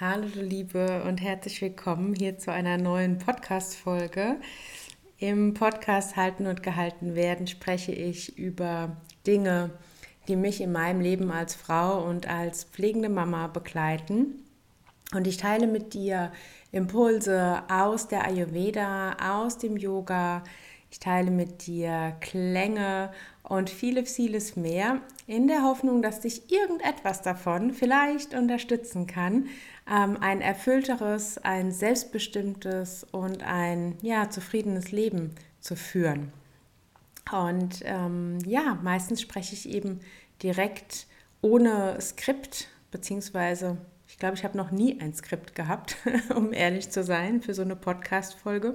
Hallo du Liebe und herzlich willkommen hier zu einer neuen Podcast-Folge. Im Podcast Halten und Gehalten werden spreche ich über Dinge, die mich in meinem Leben als Frau und als pflegende Mama begleiten. Und ich teile mit dir Impulse aus der Ayurveda, aus dem Yoga. Ich teile mit dir Klänge und vieles, vieles mehr in der Hoffnung, dass dich irgendetwas davon vielleicht unterstützen kann, ähm, ein erfüllteres, ein selbstbestimmtes und ein ja, zufriedenes Leben zu führen. Und ähm, ja, meistens spreche ich eben direkt ohne Skript, beziehungsweise ich glaube, ich habe noch nie ein Skript gehabt, um ehrlich zu sein, für so eine Podcast-Folge.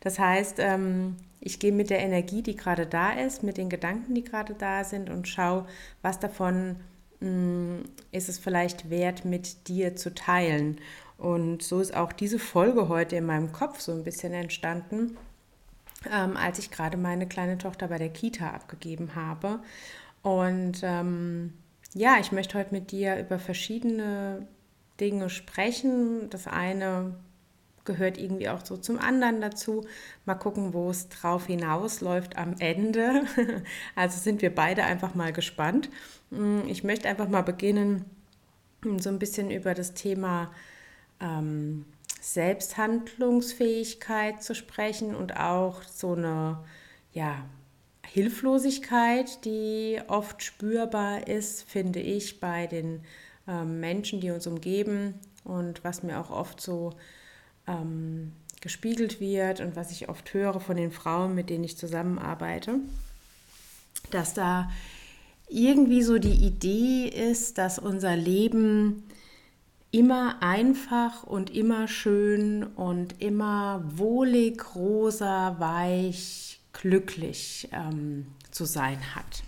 Das heißt, ähm, ich gehe mit der Energie, die gerade da ist, mit den Gedanken, die gerade da sind und schaue, was davon ist es vielleicht wert, mit dir zu teilen. Und so ist auch diese Folge heute in meinem Kopf so ein bisschen entstanden, ähm, als ich gerade meine kleine Tochter bei der Kita abgegeben habe. Und ähm, ja, ich möchte heute mit dir über verschiedene Dinge sprechen. Das eine gehört irgendwie auch so zum anderen dazu. Mal gucken, wo es drauf hinausläuft am Ende. Also sind wir beide einfach mal gespannt. Mm, ich möchte einfach mal beginnen, mm, so ein bisschen über das Thema ähm, Selbsthandlungsfähigkeit zu sprechen und auch so eine ja, Hilflosigkeit, die oft spürbar ist, finde ich, bei den ähm, Menschen, die uns umgeben und was mir auch oft so ähm, gespiegelt wird und was ich oft höre von den Frauen, mit denen ich zusammenarbeite, dass da irgendwie so die Idee ist, dass unser Leben immer einfach und immer schön und immer wohlig, rosa, weich, glücklich ähm, zu sein hat.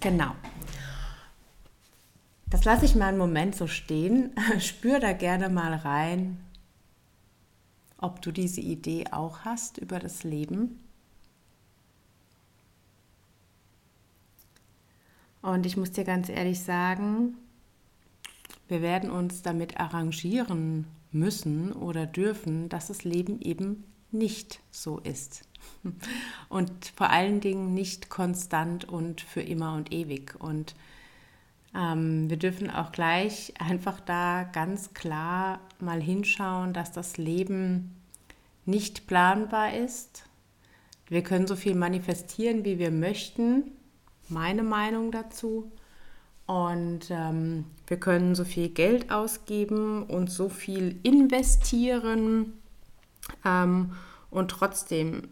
Genau. Das lasse ich mal einen Moment so stehen. Spür da gerne mal rein, ob du diese Idee auch hast über das Leben. Und ich muss dir ganz ehrlich sagen, wir werden uns damit arrangieren müssen oder dürfen, dass das Leben eben nicht so ist. Und vor allen Dingen nicht konstant und für immer und ewig. Und ähm, wir dürfen auch gleich einfach da ganz klar mal hinschauen, dass das Leben nicht planbar ist. Wir können so viel manifestieren, wie wir möchten. Meine Meinung dazu. Und ähm, wir können so viel Geld ausgeben und so viel investieren. Ähm, und trotzdem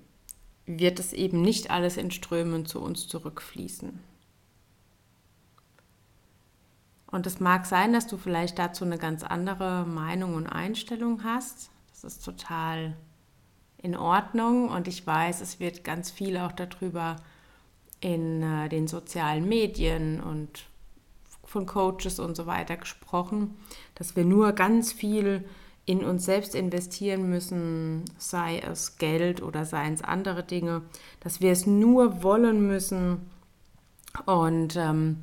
wird es eben nicht alles in Strömen zu uns zurückfließen. Und es mag sein, dass du vielleicht dazu eine ganz andere Meinung und Einstellung hast. Das ist total in Ordnung und ich weiß, es wird ganz viel auch darüber in äh, den sozialen Medien und von Coaches und so weiter gesprochen, dass wir nur ganz viel in uns selbst investieren müssen, sei es Geld oder seien es andere Dinge, dass wir es nur wollen müssen. Und ähm,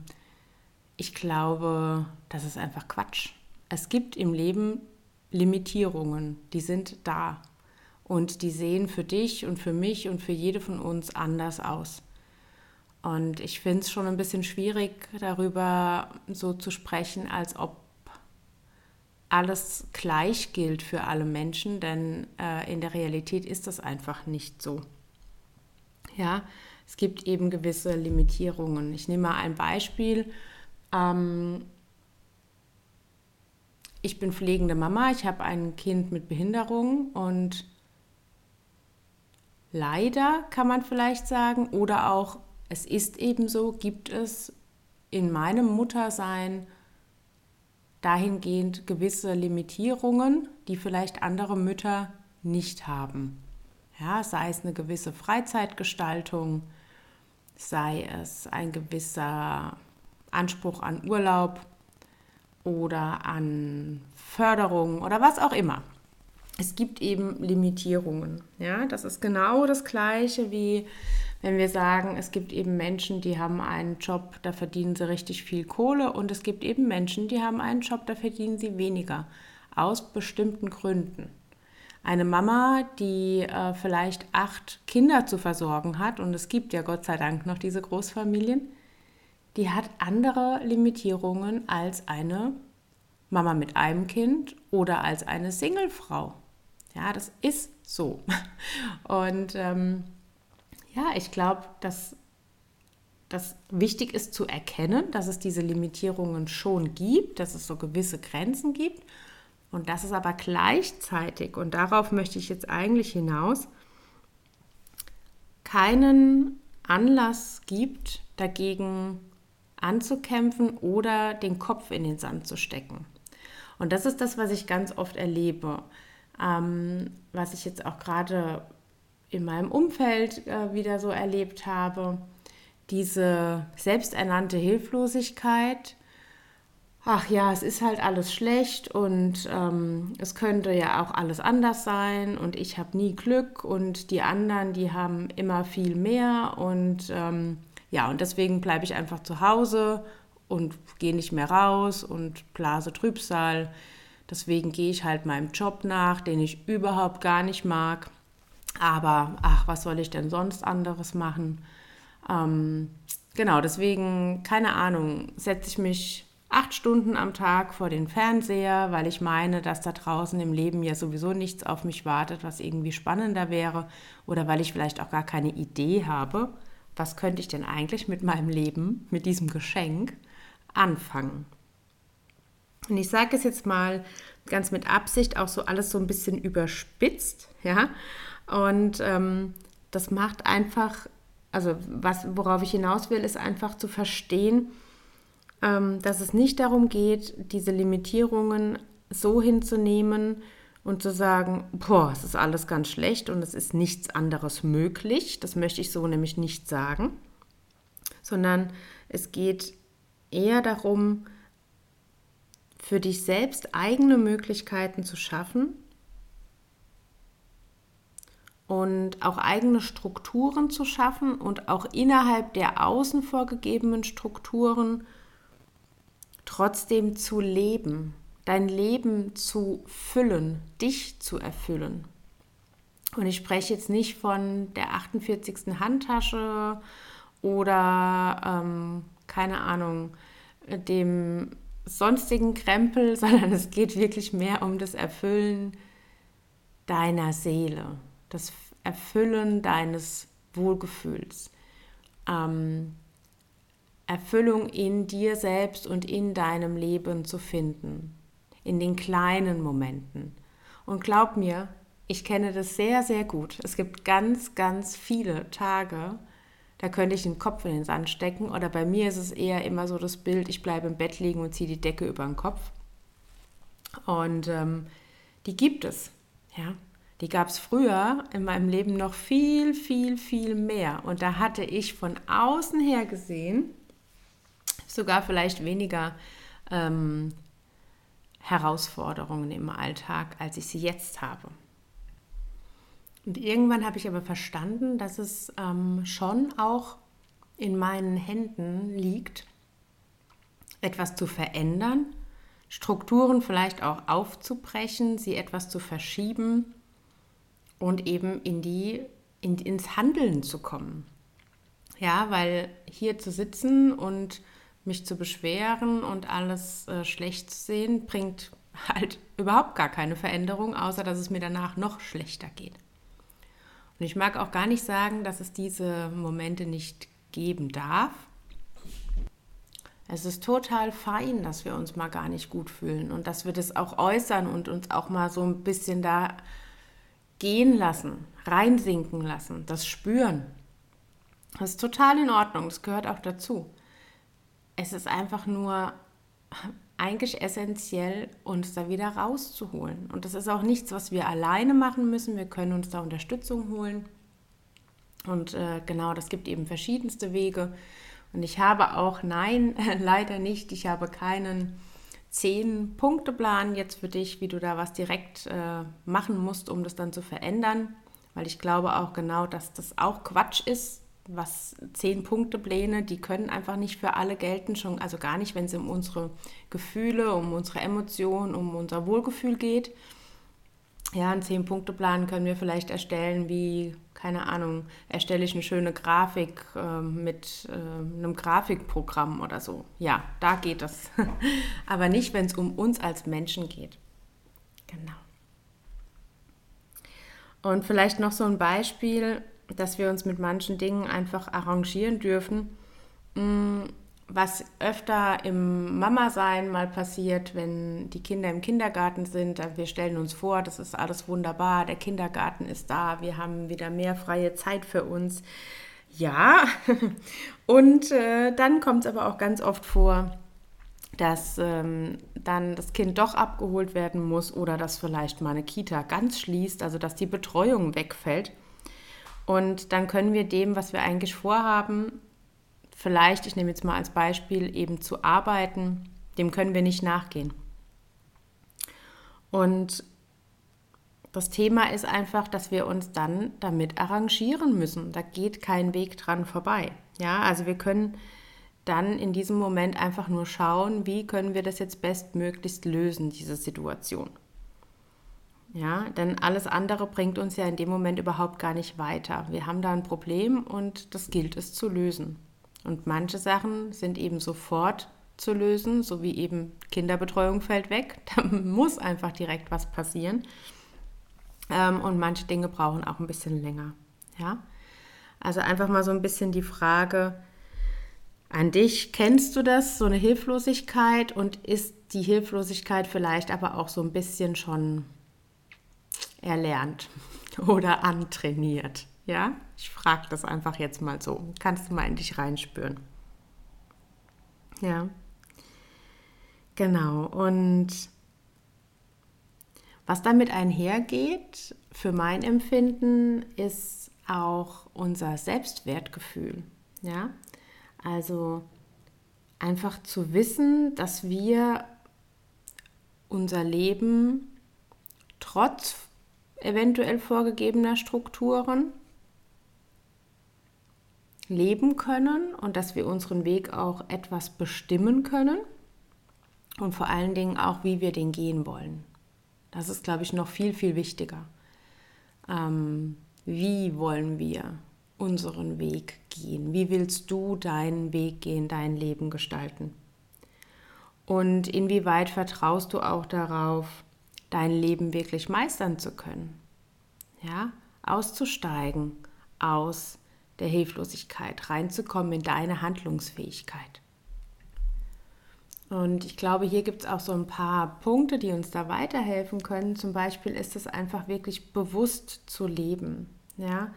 ich glaube, das ist einfach Quatsch. Es gibt im Leben Limitierungen, die sind da und die sehen für dich und für mich und für jede von uns anders aus. Und ich finde es schon ein bisschen schwierig, darüber so zu sprechen, als ob alles gleich gilt für alle Menschen, denn äh, in der Realität ist das einfach nicht so. Ja, es gibt eben gewisse Limitierungen. Ich nehme mal ein Beispiel. Ähm, ich bin pflegende Mama, ich habe ein Kind mit Behinderung und leider kann man vielleicht sagen, oder auch es ist eben so, gibt es in meinem Muttersein dahingehend gewisse Limitierungen, die vielleicht andere Mütter nicht haben. Ja, sei es eine gewisse Freizeitgestaltung, sei es ein gewisser Anspruch an Urlaub oder an Förderung oder was auch immer. Es gibt eben Limitierungen. Ja, das ist genau das Gleiche wie wenn wir sagen, es gibt eben Menschen, die haben einen Job, da verdienen sie richtig viel Kohle und es gibt eben Menschen, die haben einen Job, da verdienen sie weniger, aus bestimmten Gründen. Eine Mama, die äh, vielleicht acht Kinder zu versorgen hat, und es gibt ja Gott sei Dank noch diese Großfamilien, die hat andere Limitierungen als eine Mama mit einem Kind oder als eine Singlefrau. Ja, das ist so. Und ähm, ja, ich glaube, dass das wichtig ist zu erkennen, dass es diese Limitierungen schon gibt, dass es so gewisse Grenzen gibt und dass es aber gleichzeitig, und darauf möchte ich jetzt eigentlich hinaus, keinen Anlass gibt, dagegen anzukämpfen oder den Kopf in den Sand zu stecken. Und das ist das, was ich ganz oft erlebe, ähm, was ich jetzt auch gerade in meinem Umfeld äh, wieder so erlebt habe. Diese selbsternannte Hilflosigkeit. Ach ja, es ist halt alles schlecht und ähm, es könnte ja auch alles anders sein und ich habe nie Glück und die anderen, die haben immer viel mehr und ähm, ja, und deswegen bleibe ich einfach zu Hause und gehe nicht mehr raus und blase Trübsal. Deswegen gehe ich halt meinem Job nach, den ich überhaupt gar nicht mag. Aber ach, was soll ich denn sonst anderes machen? Ähm, genau, deswegen, keine Ahnung, setze ich mich acht Stunden am Tag vor den Fernseher, weil ich meine, dass da draußen im Leben ja sowieso nichts auf mich wartet, was irgendwie spannender wäre. Oder weil ich vielleicht auch gar keine Idee habe, was könnte ich denn eigentlich mit meinem Leben, mit diesem Geschenk anfangen. Und ich sage es jetzt mal ganz mit Absicht auch so alles so ein bisschen überspitzt, ja. Und ähm, das macht einfach, also was, worauf ich hinaus will, ist einfach zu verstehen, ähm, dass es nicht darum geht, diese Limitierungen so hinzunehmen und zu sagen, boah, es ist alles ganz schlecht und es ist nichts anderes möglich. Das möchte ich so nämlich nicht sagen, sondern es geht eher darum, für dich selbst eigene Möglichkeiten zu schaffen und auch eigene Strukturen zu schaffen und auch innerhalb der außen vorgegebenen Strukturen trotzdem zu leben, dein Leben zu füllen, dich zu erfüllen. Und ich spreche jetzt nicht von der 48. Handtasche oder ähm, keine Ahnung, dem sonstigen Krempel, sondern es geht wirklich mehr um das Erfüllen deiner Seele, das Erfüllen deines Wohlgefühls, ähm, Erfüllung in dir selbst und in deinem Leben zu finden, in den kleinen Momenten. Und glaub mir, ich kenne das sehr, sehr gut. Es gibt ganz, ganz viele Tage, da könnte ich den Kopf in den Sand stecken. Oder bei mir ist es eher immer so das Bild, ich bleibe im Bett liegen und ziehe die Decke über den Kopf. Und ähm, die gibt es. Ja? Die gab es früher in meinem Leben noch viel, viel, viel mehr. Und da hatte ich von außen her gesehen sogar vielleicht weniger ähm, Herausforderungen im Alltag, als ich sie jetzt habe. Und irgendwann habe ich aber verstanden, dass es ähm, schon auch in meinen Händen liegt, etwas zu verändern, Strukturen vielleicht auch aufzubrechen, sie etwas zu verschieben und eben in die, in, ins Handeln zu kommen. Ja, weil hier zu sitzen und mich zu beschweren und alles äh, schlecht zu sehen, bringt halt überhaupt gar keine Veränderung, außer dass es mir danach noch schlechter geht. Und ich mag auch gar nicht sagen, dass es diese Momente nicht geben darf. Es ist total fein, dass wir uns mal gar nicht gut fühlen und dass wir das auch äußern und uns auch mal so ein bisschen da gehen lassen, reinsinken lassen, das spüren. Das ist total in Ordnung, das gehört auch dazu. Es ist einfach nur eigentlich essentiell, uns da wieder rauszuholen. Und das ist auch nichts, was wir alleine machen müssen. Wir können uns da Unterstützung holen. Und äh, genau, das gibt eben verschiedenste Wege. Und ich habe auch, nein, leider nicht, ich habe keinen Zehn-Punkte-Plan jetzt für dich, wie du da was direkt äh, machen musst, um das dann zu verändern. Weil ich glaube auch genau, dass das auch Quatsch ist, was zehn Punkte Pläne, die können einfach nicht für alle gelten, schon also gar nicht, wenn es um unsere Gefühle, um unsere Emotionen, um unser Wohlgefühl geht. Ja, einen zehn Punkte Plan können wir vielleicht erstellen, wie keine Ahnung, erstelle ich eine schöne Grafik äh, mit äh, einem Grafikprogramm oder so. Ja, da geht es. Aber nicht, wenn es um uns als Menschen geht. Genau. Und vielleicht noch so ein Beispiel, dass wir uns mit manchen Dingen einfach arrangieren dürfen. Mm, was öfter im Mama-Sein mal passiert, wenn die Kinder im Kindergarten sind. Wir stellen uns vor, das ist alles wunderbar, der Kindergarten ist da, wir haben wieder mehr freie Zeit für uns. Ja, und äh, dann kommt es aber auch ganz oft vor, dass ähm, dann das Kind doch abgeholt werden muss oder dass vielleicht mal eine Kita ganz schließt, also dass die Betreuung wegfällt. Und dann können wir dem, was wir eigentlich vorhaben, vielleicht, ich nehme jetzt mal als Beispiel, eben zu arbeiten, dem können wir nicht nachgehen. Und das Thema ist einfach, dass wir uns dann damit arrangieren müssen. Da geht kein Weg dran vorbei. Ja, also wir können dann in diesem Moment einfach nur schauen, wie können wir das jetzt bestmöglichst lösen, diese Situation. Ja, denn alles andere bringt uns ja in dem Moment überhaupt gar nicht weiter. Wir haben da ein Problem und das gilt es zu lösen. Und manche Sachen sind eben sofort zu lösen, so wie eben Kinderbetreuung fällt weg. Da muss einfach direkt was passieren. Ähm, und manche Dinge brauchen auch ein bisschen länger. Ja? Also einfach mal so ein bisschen die Frage an dich, kennst du das, so eine Hilflosigkeit und ist die Hilflosigkeit vielleicht aber auch so ein bisschen schon erlernt oder antrainiert? Ja, ich frage das einfach jetzt mal so. Kannst du mal in dich reinspüren. Ja, genau. Und was damit einhergeht, für mein Empfinden, ist auch unser Selbstwertgefühl. Ja, also einfach zu wissen, dass wir unser Leben trotz eventuell vorgegebener Strukturen leben können und dass wir unseren Weg auch etwas bestimmen können und vor allen Dingen auch, wie wir den gehen wollen. Das ist, glaube ich, noch viel, viel wichtiger. Ähm, wie wollen wir unseren Weg gehen? Wie willst du deinen Weg gehen, dein Leben gestalten? Und inwieweit vertraust du auch darauf, dein Leben wirklich meistern zu können? Ja, auszusteigen aus der Hilflosigkeit, reinzukommen in deine Handlungsfähigkeit. Und ich glaube, hier gibt es auch so ein paar Punkte, die uns da weiterhelfen können. Zum Beispiel ist es einfach wirklich bewusst zu leben. Ja,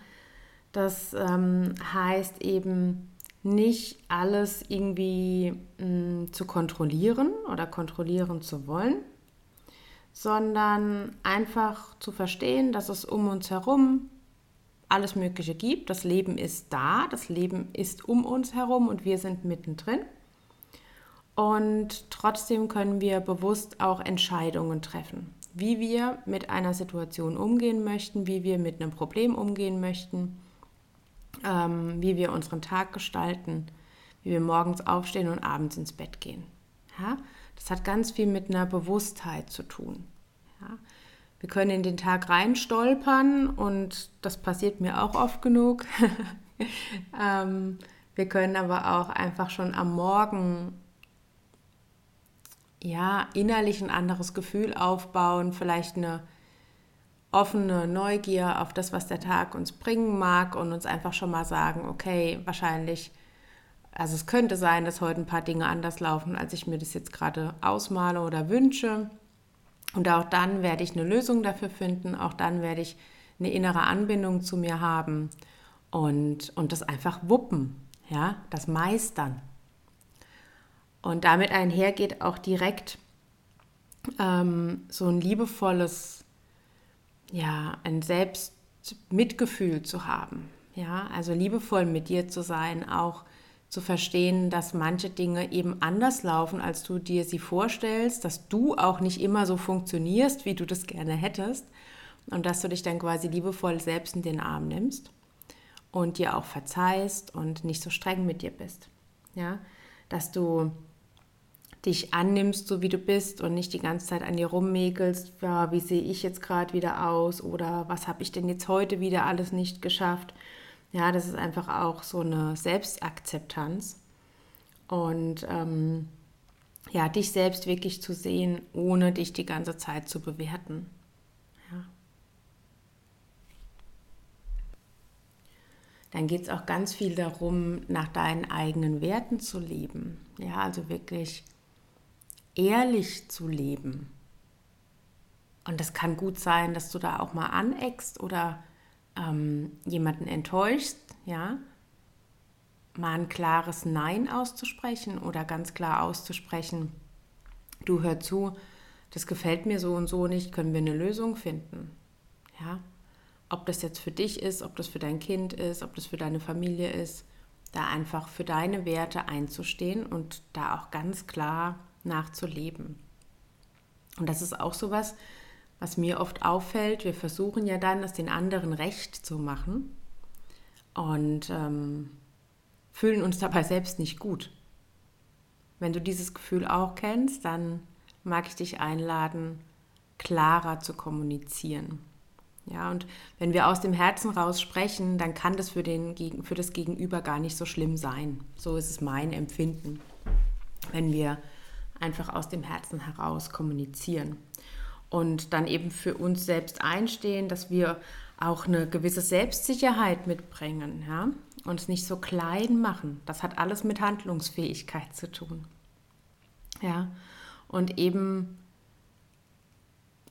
das ähm, heißt eben nicht alles irgendwie mh, mm, zu kontrollieren oder kontrollieren zu wollen, sondern einfach zu verstehen, dass es um uns herum alles Mögliche gibt. Das Leben ist da, das Leben ist um uns herum und wir sind mittendrin. Und trotzdem können wir bewusst auch Entscheidungen treffen, wie wir mit einer Situation umgehen möchten, wie wir mit einem Problem umgehen möchten, ähm, wie wir unseren Tag gestalten, wie wir morgens aufstehen und abends ins Bett gehen. Ja? Hat ganz viel mit einer Bewusstheit zu tun. Ja? Wir können in den Tag reinstolpern und das passiert mir auch oft genug. ähm, wir können aber auch einfach schon am Morgen ja innerlich ein anderes Gefühl aufbauen, vielleicht eine offene Neugier auf das, was der Tag uns bringen mag und uns einfach schon mal sagen, okay, wahrscheinlich, also es könnte sein, dass heute ein paar Dinge anders laufen, als ich mir das jetzt gerade ausmale oder wünsche. Und auch dann werde ich eine Lösung dafür finden, auch dann werde ich eine innere Anbindung zu mir haben und, und das einfach wuppen, ja, das meistern. Und damit einhergeht auch direkt ähm, so ein liebevolles, ja, ein Selbstmitgefühl zu haben. Ja, also liebevoll mit dir zu sein, auch zu verstehen, dass manche Dinge eben anders laufen, als du dir sie vorstellst, dass du auch nicht immer so funktionierst, wie du das gerne hättest und dass du dich dann quasi liebevoll selbst in den Arm nimmst und dir auch verzeihst und nicht so streng mit dir bist. Ja, dass du dich annimmst, so wie du bist und nicht die ganze Zeit an dir rummäkelst, ja, wie sehe ich jetzt gerade wieder aus oder was habe ich denn jetzt heute wieder alles nicht geschafft. Ja, das ist einfach auch so eine Selbstakzeptanz und ähm, ja, dich selbst wirklich zu sehen, ohne dich die ganze Zeit zu bewerten. Ja. Dann geht es auch ganz viel darum, nach deinen eigenen Werten zu leben. Ja, also wirklich ehrlich zu leben. Und das kann gut sein, dass du da auch mal aneckst oder ähm, jemanden enttäuschst, ja. Mal ein klares Nein auszusprechen oder ganz klar auszusprechen, du hör zu, das gefällt mir so und so nicht, können wir eine Lösung finden. Ja? Ob das jetzt für dich ist, ob das für dein Kind ist, ob das für deine Familie ist, da einfach für deine Werte einzustehen und da auch ganz klar nachzuleben. Und das ist auch so was, was mir oft auffällt. Wir versuchen ja dann, es den anderen recht zu machen und ähm, fühlen uns dabei selbst nicht gut. Wenn du dieses Gefühl auch kennst, dann mag ich dich einladen, klarer zu kommunizieren. Ja, und wenn wir aus dem Herzen raus sprechen, dann kann das für, den, für das Gegenüber gar nicht so schlimm sein. So ist es mein Empfinden, wenn wir einfach aus dem Herzen heraus kommunizieren. Und dann eben für uns selbst einstehen, dass wir auch eine gewisse Selbstsicherheit mitbringen, ja, uns nicht so klein machen. Das hat alles mit Handlungsfähigkeit zu tun. Ja, und eben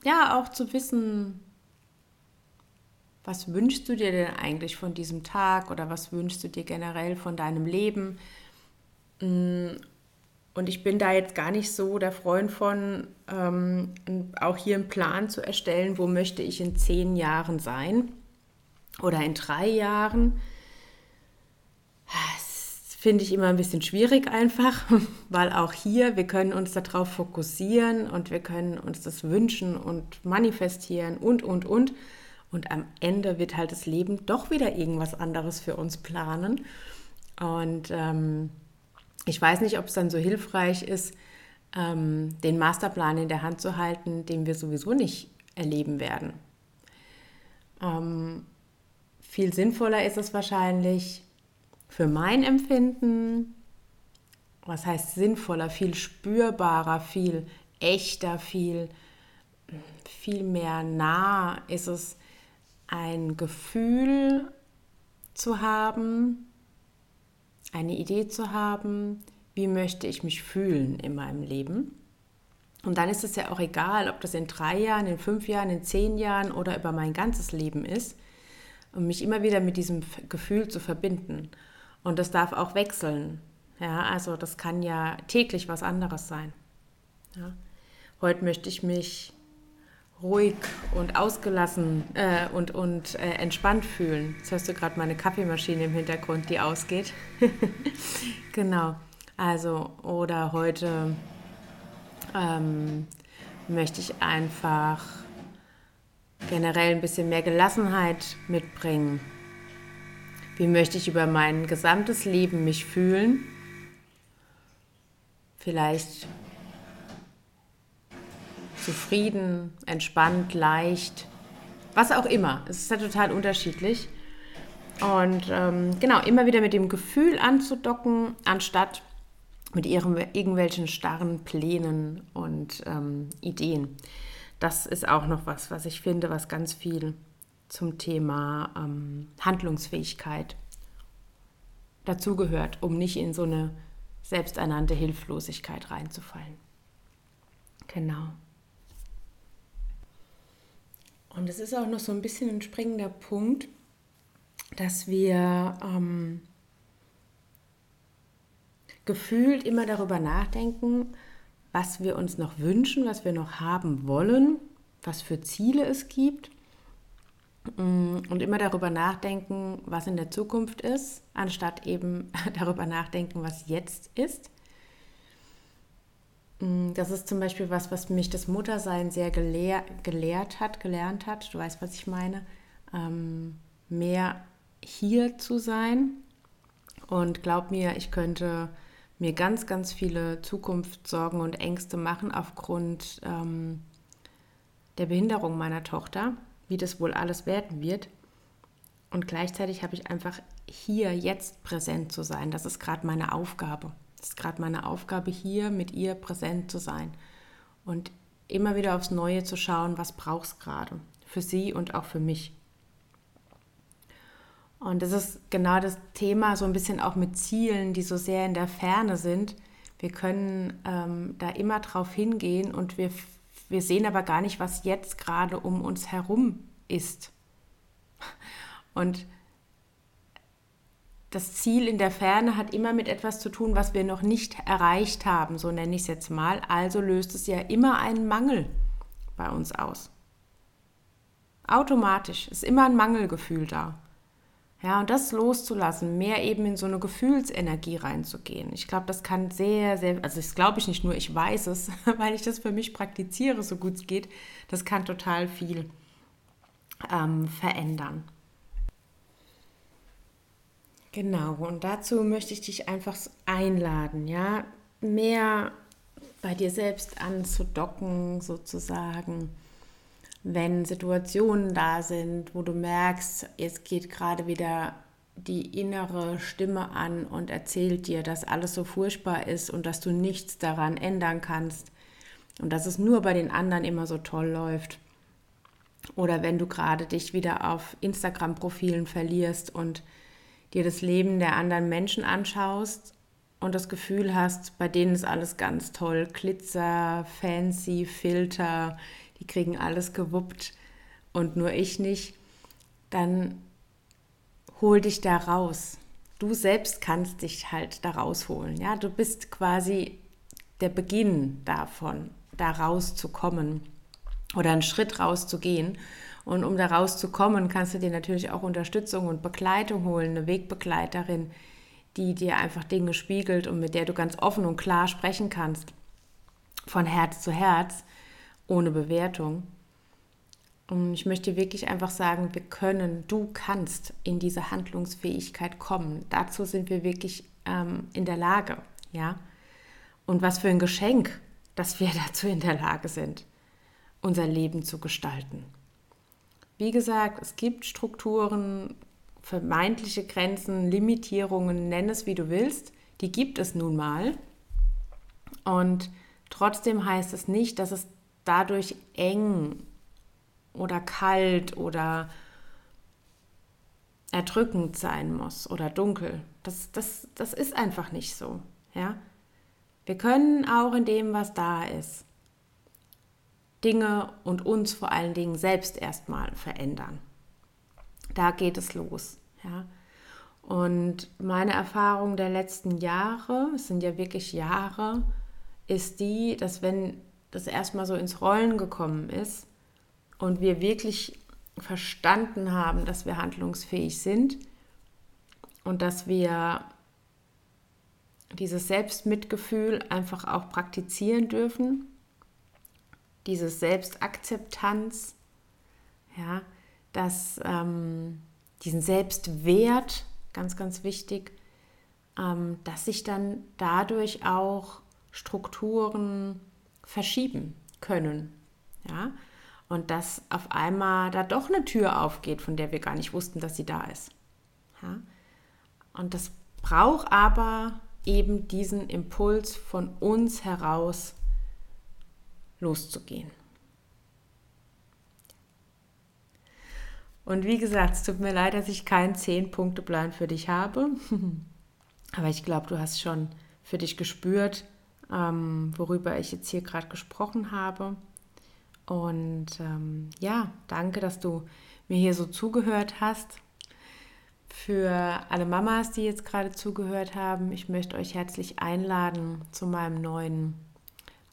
ja auch zu wissen, was wünschst du dir denn eigentlich von diesem Tag oder was wünschst du dir generell von deinem Leben? Und ich bin da jetzt gar nicht so der Freund von, ähm, auch hier einen Plan zu erstellen, wo möchte ich in zehn Jahren sein oder in drei Jahren. Das finde ich immer ein bisschen schwierig einfach, weil auch hier, wir können uns darauf fokussieren und wir können uns das wünschen und manifestieren und, und, und. Und am Ende wird halt das Leben doch wieder irgendwas anderes für uns planen. Und ähm, ich weiß nicht, ob es dann so hilfreich ist, ähm, den Masterplan in der Hand zu halten, den wir sowieso nicht erleben werden. Ähm, viel sinnvoller ist es wahrscheinlich für mein Empfinden, was heißt sinnvoller, viel spürbarer, viel echter, viel, viel mehr nah ist es, ein Gefühl zu haben, eine Idee zu haben, wie möchte ich mich fühlen in meinem Leben. Und dann ist es ja auch egal, ob das in drei Jahren, in fünf Jahren, in zehn Jahren oder über mein ganzes Leben ist, um mich immer wieder mit diesem Gefühl zu verbinden. Und das darf auch wechseln. Ja, also das kann ja täglich was anderes sein. Ja. Heute möchte ich mich ruhig und ausgelassen äh, und, und äh, entspannt fühlen. Jetzt hörst du gerade meine Kaffeemaschine im Hintergrund, die ausgeht. genau. Also, oder heute ähm, möchte ich einfach generell ein bisschen mehr Gelassenheit mitbringen. Wie möchte ich über mein gesamtes Leben mich fühlen? Vielleicht zufrieden, entspannt, leicht, was auch immer. Es ist ja total unterschiedlich. Und ähm, genau, immer wieder mit dem Gefühl anzudocken, anstatt mit ihrem, irgendwelchen starren Plänen und ähm, Ideen. Das ist auch noch was, was ich finde, was ganz viel zum Thema ähm, Handlungsfähigkeit dazugehört, um nicht in so eine selbsternannte Hilflosigkeit reinzufallen. Genau. Und es ist auch noch so ein bisschen ein springender Punkt, dass wir ähm, gefühlt immer darüber nachdenken, was wir uns noch wünschen, was wir noch haben wollen, was für Ziele es gibt mm, und immer darüber nachdenken, was in der Zukunft ist, anstatt eben darüber nachdenken, was jetzt ist. Mm, das ist zum Beispiel was, was mich das Muttersein sehr gelehr, gelehrt hat, gelernt hat. Du weißt, was ich meine. Ähm, mehr hier zu sein. Und glaub mir, ich könnte mir ganz, ganz viele Zukunftssorgen und Ängste machen aufgrund ähm, der Behinderung meiner Tochter, wie das wohl alles werden wird. Und gleichzeitig habe ich einfach hier jetzt präsent zu sein. Das ist gerade meine Aufgabe. Das ist gerade meine Aufgabe, hier mit ihr präsent zu sein. Und immer wieder aufs Neue zu schauen, was braucht es gerade für sie und auch für mich. Und das ist genau das Thema, so ein bisschen auch mit Zielen, die so sehr in der Ferne sind. Wir können ähm, da immer drauf hingehen und wir, wir sehen aber gar nicht, was jetzt gerade um uns herum ist. Und das Ziel in der Ferne hat immer mit etwas zu tun, was wir noch nicht erreicht haben, so nenne ich es jetzt mal. Also löst es ja immer einen Mangel bei uns aus. Automatisch ist immer ein Mangelgefühl da. Ja, und das loszulassen, mehr eben in so eine Gefühlsenergie reinzugehen. Ich glaube, das kann sehr, sehr, also das glaube ich nicht nur, ich weiß es, weil ich das für mich praktiziere, so gut es geht. Das kann total viel ähm, verändern. Genau, und dazu möchte ich dich einfach einladen, ja, mehr bei dir selbst anzudocken, sozusagen wenn Situationen da sind, wo du merkst, es geht gerade wieder die innere Stimme an und erzählt dir, dass alles so furchtbar ist und dass du nichts daran ändern kannst und dass es nur bei den anderen immer so toll läuft. Oder wenn du gerade dich wieder auf Instagram-Profilen verlierst und dir das Leben der anderen Menschen anschaust und das Gefühl hast, bei denen ist alles ganz toll, Glitzer, fancy, Filter, die kriegen alles gewuppt und nur ich nicht, dann hol dich da raus. Du selbst kannst dich halt da rausholen. Ja, du bist quasi der Beginn davon, da rauszukommen oder einen Schritt rauszugehen. Und um da rauszukommen, kannst du dir natürlich auch Unterstützung und Begleitung holen, eine Wegbegleiterin, die dir einfach Dinge spiegelt und mit der du ganz offen und klar sprechen kannst, von Herz zu Herz ohne Bewertung. Und ich möchte wirklich einfach sagen, wir können, du kannst in diese Handlungsfähigkeit kommen. Dazu sind wir wirklich ähm, in der Lage, ja. Und was für ein Geschenk, dass wir dazu in der Lage sind, unser Leben zu gestalten. Wie gesagt, es gibt Strukturen, vermeintliche Grenzen, Limitierungen, nenn es wie du willst, die gibt es nun mal. Und trotzdem heißt es nicht, dass es dadurch eng oder kalt oder erdrückend sein muss oder dunkel. Das, das, das ist einfach nicht so. Ja? Wir können auch in dem, was da ist, Dinge und uns vor allen Dingen selbst erstmal verändern. Da geht es los. Ja? Und meine Erfahrung der letzten Jahre, es sind ja wirklich Jahre, ist die, dass wenn das erstmal so ins Rollen gekommen ist und wir wirklich verstanden haben, dass wir handlungsfähig sind und dass wir dieses Selbstmitgefühl einfach auch praktizieren dürfen, diese Selbstakzeptanz, ja, dass ähm, diesen Selbstwert, ganz, ganz wichtig, ähm, dass sich dann dadurch auch Strukturen verschieben können. Ja? Und dass auf einmal da doch eine Tür aufgeht, von der wir gar nicht wussten, dass sie da ist. Ja? Und das braucht aber eben diesen Impuls von uns heraus loszugehen. Und wie gesagt, es tut mir leid, dass ich keinen 10-Punkte-Plan für dich habe. Aber ich glaube, du hast schon für dich gespürt, ähm, worüber ich jetzt hier gerade gesprochen habe. Und ähm, ja, danke, dass du mir hier so zugehört hast. Für alle Mamas, die jetzt gerade zugehört haben, ich möchte euch herzlich einladen zu meinem neuen,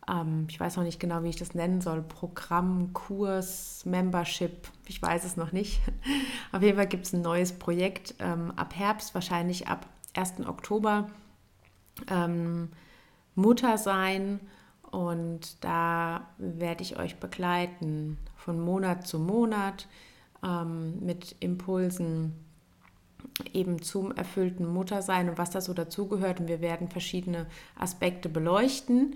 ähm, ich weiß noch nicht genau, wie ich das nennen soll, Programm, Kurs, Membership, ich weiß es noch nicht. Auf jeden Fall gibt es ein neues Projekt ähm, ab Herbst, wahrscheinlich ab 1. Oktober. Ähm, Mutter sein und da werde ich euch begleiten von Monat zu Monat ähm, mit Impulsen eben zum erfüllten Muttersein und was da so dazugehört. Und wir werden verschiedene Aspekte beleuchten.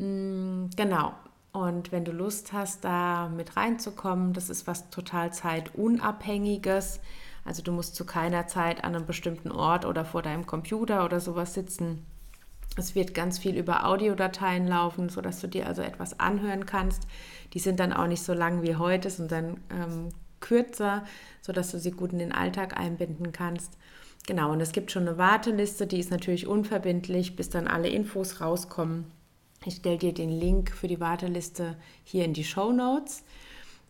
Mm, genau. Und wenn du Lust hast, da mit reinzukommen, das ist was total zeitunabhängiges. Also du musst zu keiner Zeit an einem bestimmten Ort oder vor deinem Computer oder sowas sitzen. Es wird ganz viel über Audiodateien laufen, sodass du dir also etwas anhören kannst. Die sind dann auch nicht so lang wie heute, sondern ähm, kürzer, sodass du sie gut in den Alltag einbinden kannst. Genau, und es gibt schon eine Warteliste, die ist natürlich unverbindlich, bis dann alle Infos rauskommen. Ich stelle dir den Link für die Warteliste hier in die Show Notes,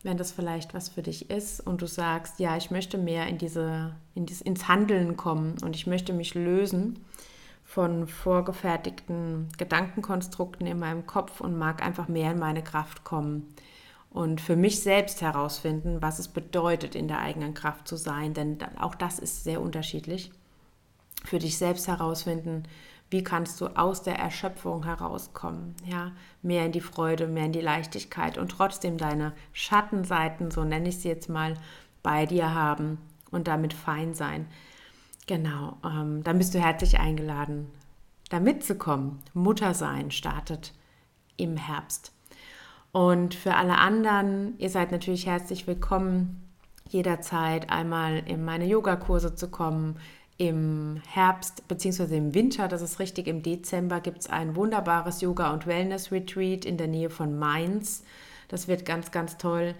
wenn das vielleicht was für dich ist und du sagst, ja, ich möchte mehr in diese, in dies, ins Handeln kommen und ich möchte mich lösen von vorgefertigten Gedankenkonstrukten in meinem Kopf und mag einfach mehr in meine Kraft kommen und für mich selbst herausfinden, was es bedeutet, in der eigenen Kraft zu sein, denn auch das ist sehr unterschiedlich. Für dich selbst herausfinden, wie kannst du aus der Erschöpfung herauskommen, ja, mehr in die Freude, mehr in die Leichtigkeit und trotzdem deine Schattenseiten, so nenne ich sie jetzt mal, bei dir haben und damit fein sein. Genau, ähm, dann bist du herzlich eingeladen, da mitzukommen. Mutter sein startet im Herbst. Und für alle anderen, ihr seid natürlich herzlich willkommen, jederzeit einmal in meine Yogakurse zu kommen. Im Herbst bzw. im Winter, das ist richtig, im Dezember gibt es ein wunderbares Yoga- und Wellness-Retreat in der Nähe von Mainz. Das wird ganz, ganz toll.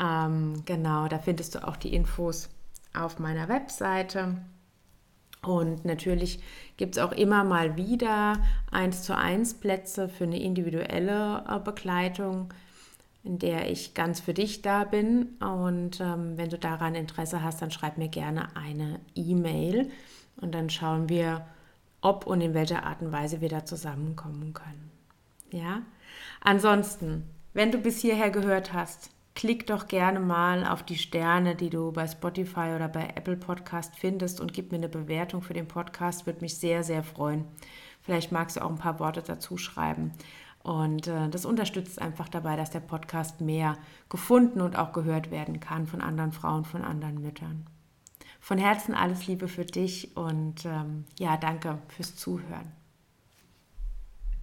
Ähm, genau, da findest du auch die Infos auf meiner Webseite. Und natürlich gibt es auch immer mal wieder eins zu eins Plätze für eine individuelle äh, Begleitung, in der ich ganz für dich da bin. Und ähm, wenn du daran Interesse hast, dann schreib mir gerne eine E-Mail und dann schauen wir, ob und in welcher Art und Weise wir da zusammenkommen können. Ja? Ansonsten, wenn du bis hierher gehört hast, klick doch gerne mal auf die Sterne, die du bei Spotify oder bei Apple Podcast findest und gib mir eine Bewertung für den Podcast. Würde mich sehr, sehr freuen. Vielleicht magst du auch ein paar Worte dazu schreiben. Und äh, das unterstützt einfach dabei, dass der Podcast mehr gefunden und auch gehört werden kann von anderen Frauen, von anderen Müttern. Von Herzen alles Liebe für dich und ähm, ja, danke fürs Zuhören.